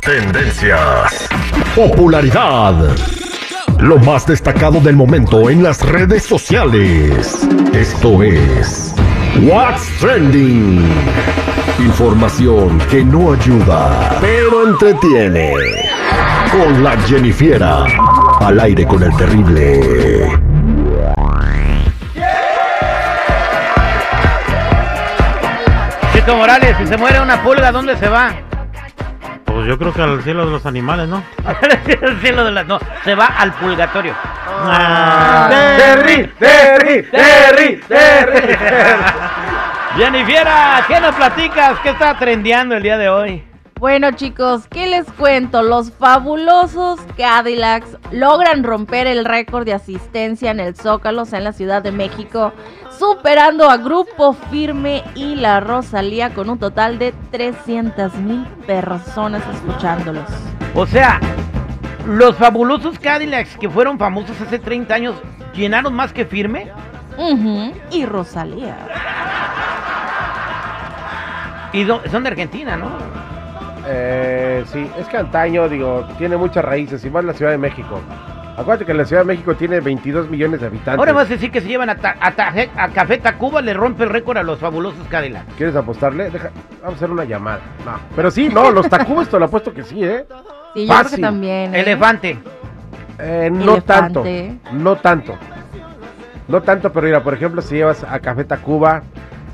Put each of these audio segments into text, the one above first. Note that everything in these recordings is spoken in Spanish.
Tendencias. Popularidad. Lo más destacado del momento en las redes sociales. Esto es What's Trending. Información que no ayuda, pero entretiene. Con la Jennifiera. Al aire con el terrible. Chico Morales, si se muere una pulga, ¿dónde se va? Pues yo creo que al cielo de los animales, ¿no? El cielo de las- no, se va al purgatorio. Ah. Terry, Terry, Terry, Terry. Jennifiera, ¿qué nos platicas? ¿Qué está trendeando el día de hoy? Bueno chicos, ¿qué les cuento? Los fabulosos Cadillacs logran romper el récord de asistencia en el Zócalo, o sea, en la Ciudad de México, superando a Grupo Firme y la Rosalía con un total de 300 mil personas escuchándolos. O sea, los fabulosos Cadillacs que fueron famosos hace 30 años, ¿llenaron más que firme? Y Rosalía. Y do- son de Argentina, ¿no? Eh, sí, es que antaño, digo, tiene muchas raíces, y más la Ciudad de México. Acuérdate que la Ciudad de México tiene 22 millones de habitantes. Ahora vas a decir que se llevan a, Ta- a, Café Tacuba, le rompe el récord a los fabulosos Cadillacs. ¿Quieres apostarle? Deja, vamos a hacer una llamada. No, pero sí, no, los Tacubas te lo apuesto que sí, ¿eh? Sí, yo creo que también. ¿eh? Elefante. Eh, no tanto, no tanto. No tanto, pero mira, por ejemplo, si llevas a Café Tacuba,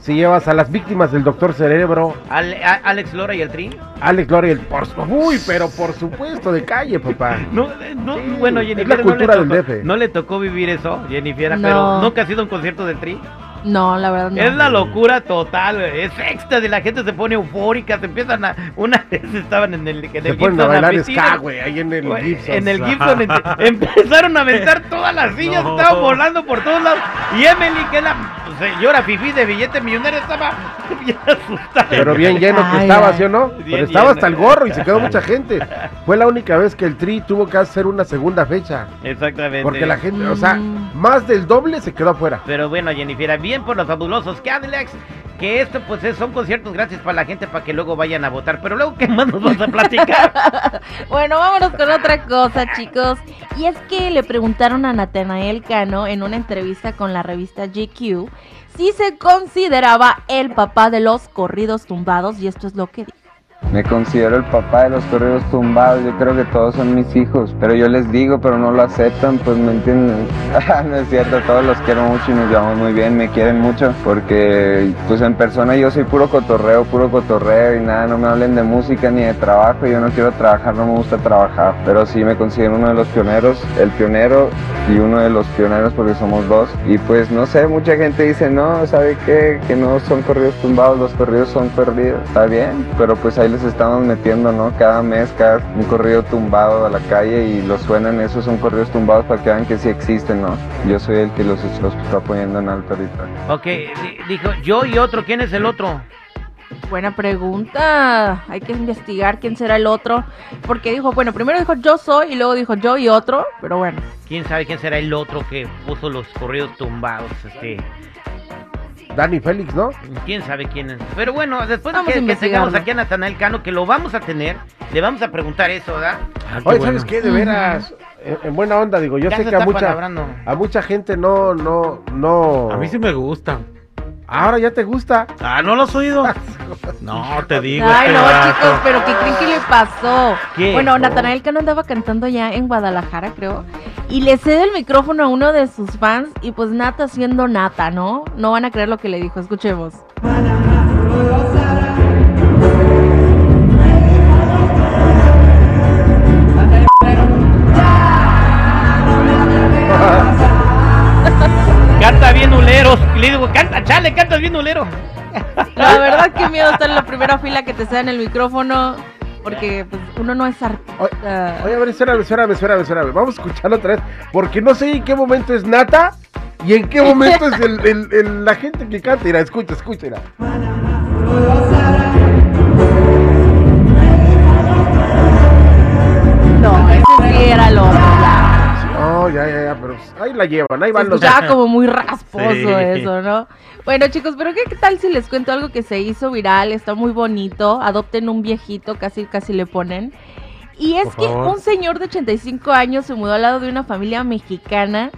si llevas a las víctimas del Doctor Cerebro, Ale- a- Alex Lora y el Tri. Alex Gloria, el por su- Uy, pero por supuesto, de calle, papá. No, eh, no, Sí, bueno, es Jennifer, la no, cultura le tocó, del DF. no le tocó vivir eso, Jennifer, No. pero nunca ha sido un concierto del Tri. No, la verdad no. Es la locura total, es éxtasis, la gente se pone eufórica, se empiezan a... Una vez estaban en el, en el Se ponen a Gibson bailar ska, güey, ahí en el Gibson. En el Gibson empezaron a aventar todas las sillas, No. estaban volando por todos lados. Y Emily, que es la señora Fifi de billete millonario, estaba bien asustada. Pero bien lleno que Ay, estaba, ay. ¿sí o no? Bien Pero estaba lleno. hasta el gorro y se quedó mucha gente. Fue la única vez que el Tri tuvo que hacer una segunda fecha. Exactamente. Porque la gente, o sea, Mm. más del doble se quedó afuera. Pero bueno, Jennifer, bien por los fabulosos Cadillacs. Que esto, pues, es- son conciertos gratis para la gente para que luego vayan a votar. Pero luego, ¿qué más nos vas a platicar? Bueno, vámonos con otra cosa, chicos. Y es que le preguntaron a Natanael Cano en una entrevista con la revista GQ si se consideraba el papá de los corridos tumbados y esto es lo que dijo. Me considero el papá de los corridos tumbados, yo creo que todos son mis hijos, pero yo les digo, pero no lo aceptan, pues me entienden. no es cierto, todos los quiero mucho y nos llevamos muy bien, me quieren mucho, porque pues en persona yo soy puro cotorreo, puro cotorreo y nada, no me hablen de música ni de trabajo, yo no quiero trabajar, no me gusta trabajar, pero sí me considero uno de los pioneros, el pionero y uno de los pioneros porque somos dos, y pues no sé, mucha gente dice, no, ¿sabe qué? Que no son corridos tumbados, los corridos son corridos, está bien, pero pues ahí les estamos metiendo, ¿no? Cada mes, cada un corrido tumbado a la calle y los suenan, esos son corridos tumbados para que vean que sí existen, ¿no? Yo soy el que los, los está poniendo en alto ahorita. ok, di- dijo yo y otro. ¿Quién es el otro? Buena pregunta. Hay que investigar quién será el otro. Porque dijo, bueno, primero dijo yo soy y luego dijo yo y otro. Pero bueno. ¿Quién sabe quién será el otro que puso los corridos tumbados? Este, Dani Félix, ¿no? ¿Quién sabe quién es? Pero bueno, después de Vamos a que, que tengamos aquí a Natanael Cano, que lo vamos a tener, le vamos a preguntar eso, ¿verdad? Ah, qué Oye, bueno. ¿sabes qué? De veras, en, en buena onda, digo, yo Ya sé se que a está mucha, palabrando. a mucha gente no, no, no. A mí sí me gusta. Ahora ya te gusta. Ah, ¿no lo has oído? No, te digo. Ay, este no, chicos, pero ¿qué creen que le pasó? ¿Qué? Bueno. Natanael Cano andaba cantando ya en Guadalajara, creo. Y le cede el micrófono a uno de sus fans. Y pues Nata siendo Nata, ¿no? No van a creer lo que le dijo. Escuchemos. Canta bien uleros. Le digo, canta, chale, cantas bien ulero. La verdad, qué miedo estar en la primera fila que te cedan el micrófono. Porque pues, uno no es artista. Oye, a ver, espérame, espérame, espérame, espérame. Vamos a escucharlo otra vez. Porque no sé en qué momento es Nata y en qué momento es el, el- el- la gente que canta. Mira, escucha, escucha, mira. Ahí la llevan, ahí Se van los. escuchaba como muy rasposo Sí. eso, ¿no? Bueno, chicos, pero ¿qué, qué tal si les cuento algo que se hizo viral? Está muy bonito. Adopten un viejito, casi casi le ponen. Y es que un señor de 85 años se mudó al lado de una familia mexicana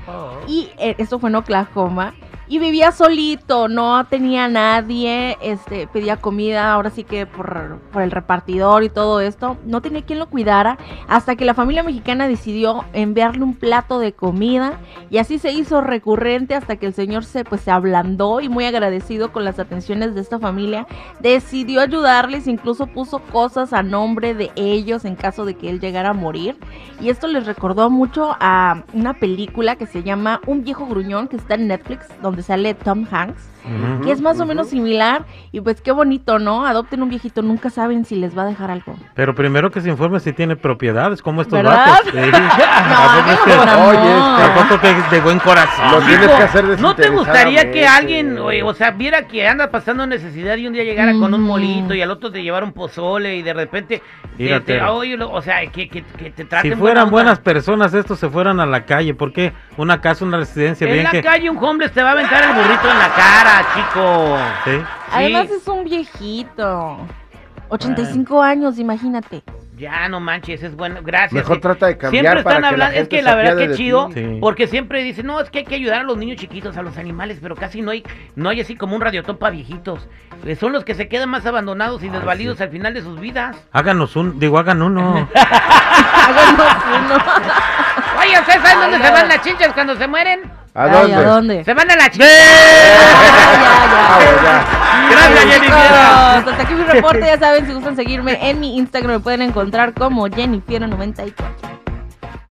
y eh, esto fue en Oklahoma y vivía solito, no tenía nadie, este pedía comida, ahora sí que por, por el repartidor y todo esto, no tenía quien lo cuidara hasta que la familia mexicana decidió enviarle un plato de comida y así se hizo recurrente hasta que el señor se pues se ablandó y muy agradecido con las atenciones de esta familia, decidió ayudarles, incluso puso cosas a nombre de ellos en caso de que él llegara a morir y esto les recordó mucho a una película que se llama Un viejo gruñón que está en Netflix donde sale Tom Hanks Que es más o menos similar y pues qué bonito, ¿no? Adopten un viejito, nunca saben si les va a dejar algo. Pero primero que se informe si tiene propiedades, como estos ¿Verdad? vatos. Sí. Amor. Oye, este, Tampoco que es de buen corazón. Lo tienes que hacer ¿No te gustaría que alguien, oye, o sea, viera que anda pasando necesidad y un día llegara con un molito y al otro te llevara un pozole y de repente, te- Mira, te- oye, lo- o sea, que, que, que te traten Si fueran buenas personas, estos se fueran a la calle. ¿Por qué? Una casa, una residencia, En bien la que. calle un homeless te va a aventar el burrito en la cara, chico. Sí. Además Sí. es un viejito. 85 años, imagínate. Ya, no manches, es bueno, gracias. Mejor Sí. trata de cambiar Siempre para están que la hablando, es gente que se la verdad apiade que de chido, ti. Sí. porque siempre dicen, no, es que hay que ayudar a los niños chiquitos, a los animales, pero casi no hay, no hay así como un radiotón para viejitos. Eh, Son los que se quedan más abandonados y Ay, desvalidos sí. al final de sus vidas. Háganos un. Digo, hagan uno. Háganos uno. Oye, ¿ustedes saben dónde se van las chinchas cuando se mueren? ¿A Ay, dónde? ¿a dónde? Se van a la chincha. Ah. Gracias, Jenny Fiera. hasta aquí mi reporte, ya saben, si gustan seguirme en mi Instagram me pueden encontrar como Jennifer94.